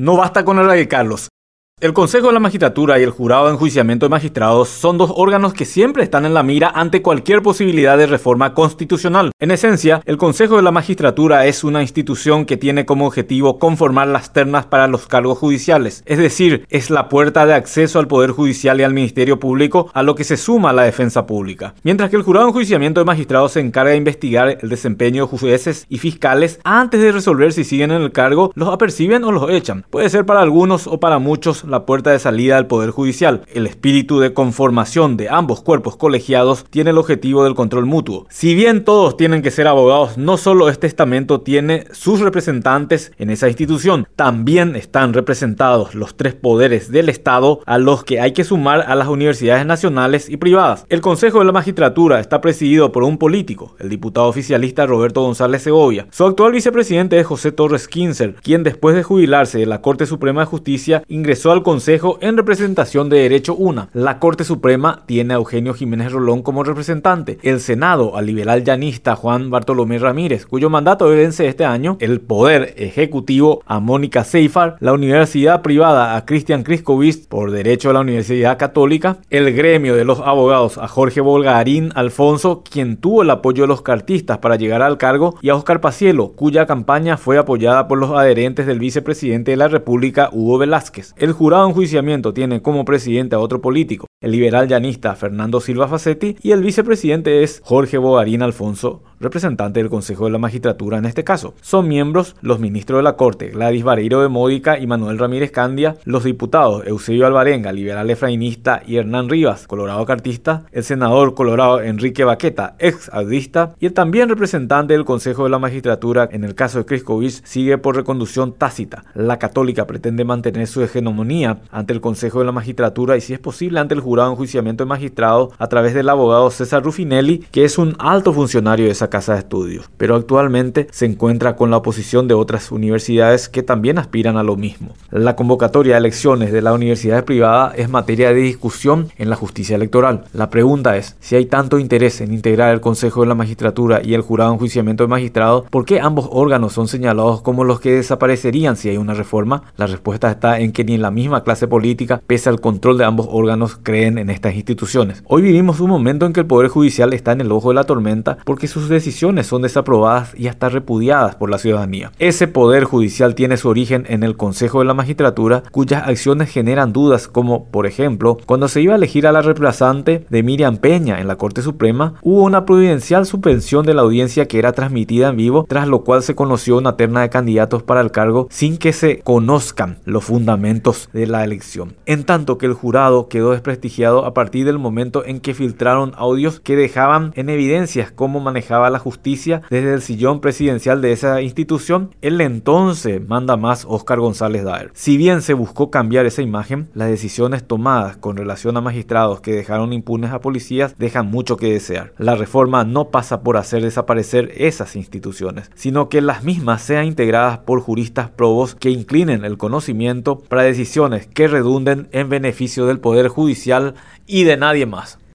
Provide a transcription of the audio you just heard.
No basta con erradicarlos, el Consejo de la Magistratura y el Jurado de Enjuiciamiento de Magistrados son dos órganos que siempre están en la mira ante cualquier posibilidad de reforma constitucional. En esencia, el Consejo de la Magistratura es una institución que tiene como objetivo conformar las ternas para los cargos judiciales, es decir, es la puerta de acceso al Poder Judicial y al Ministerio Público a lo que se suma la defensa pública. Mientras que el Jurado de Enjuiciamiento de Magistrados se encarga de investigar el desempeño de jueces y fiscales antes de resolver si siguen en el cargo, los aperciben o los echan. Puede ser para algunos o para muchos la puerta de salida del Poder Judicial. El espíritu de conformación de ambos cuerpos colegiados tiene el objetivo del control mutuo. Si bien todos tienen que ser abogados, no solo este estamento tiene sus representantes en esa institución, también están representados los tres poderes del Estado a los que hay que sumar a las universidades nacionales y privadas. El Consejo de la Magistratura está presidido por un político, el diputado oficialista Roberto González Segovia. Su actual vicepresidente es José Torres Kinzer, quien después de jubilarse de la Corte Suprema de Justicia ingresó al Consejo en representación de Derecho Una. La Corte Suprema tiene a Eugenio Jiménez Rolón como representante. El Senado al liberal llanista Juan Bartolomé Ramírez, cuyo mandato vence este año. El Poder Ejecutivo a Mónica Seifar. La Universidad Privada a Cristian Kriskovic por Derecho a la Universidad Católica. El Gremio de los Abogados a Jorge Volgarín Alfonso, quien tuvo el apoyo de los cartistas para llegar al cargo. Y a Oscar Pacielo, cuya campaña fue apoyada por los adherentes del vicepresidente de la República, Hugo Velázquez. El jurado enjuiciamiento tiene como presidente a otro político, el liberal llanista Fernando Silva Facetti, y el vicepresidente es Jorge Bogarín Alfonso representante del Consejo de la Magistratura en este caso. Son miembros los ministros de la Corte, Gladys Vareiro de Módica y Manuel Ramírez Candia, los diputados Eusebio Alvarenga, liberal efrainista, y Hernán Rivas, colorado cartista, el senador colorado Enrique Baqueta, ex adista, y el también representante del Consejo de la Magistratura, en el caso de Criscovich, sigue por reconducción tácita. La católica pretende mantener su hegemonía ante el Consejo de la Magistratura y si es posible ante el jurado de enjuiciamiento de magistrados a través del abogado César Rufinelli, que es un alto funcionario de esa casa de estudios, pero actualmente se encuentra con la oposición de otras universidades que también aspiran a lo mismo. La convocatoria de elecciones de la universidad privada es materia de discusión en la justicia electoral. La pregunta es, si hay tanto interés en integrar el Consejo de la Magistratura y el jurado de enjuiciamiento de magistrados, ¿por qué ambos órganos son señalados como los que desaparecerían si hay una reforma? La respuesta está en que ni en la misma clase política, pese al control de ambos órganos, creen en estas instituciones. Hoy vivimos un momento en que el Poder Judicial está en el ojo de la tormenta porque sus son desaprobadas y hasta repudiadas por la ciudadanía. Ese poder judicial tiene su origen en el Consejo de la Magistratura, cuyas acciones generan dudas, como por ejemplo, cuando se iba a elegir a la reemplazante de Miriam Peña en la Corte Suprema, hubo una providencial suspensión de la audiencia que era transmitida en vivo, tras lo cual se conoció una terna de candidatos para el cargo sin que se conozcan los fundamentos de la elección. En tanto que el jurado quedó desprestigiado a partir del momento en que filtraron audios que dejaban en evidencias cómo manejaba la justicia desde el sillón presidencial de esa institución, el entonces manda más Oscar González Daer. Si bien se buscó cambiar esa imagen, las decisiones tomadas con relación a magistrados que dejaron impunes a policías dejan mucho que desear. La reforma no pasa por hacer desaparecer esas instituciones, sino que las mismas sean integradas por juristas probos que inclinen el conocimiento para decisiones que redunden en beneficio del Poder Judicial y de nadie más.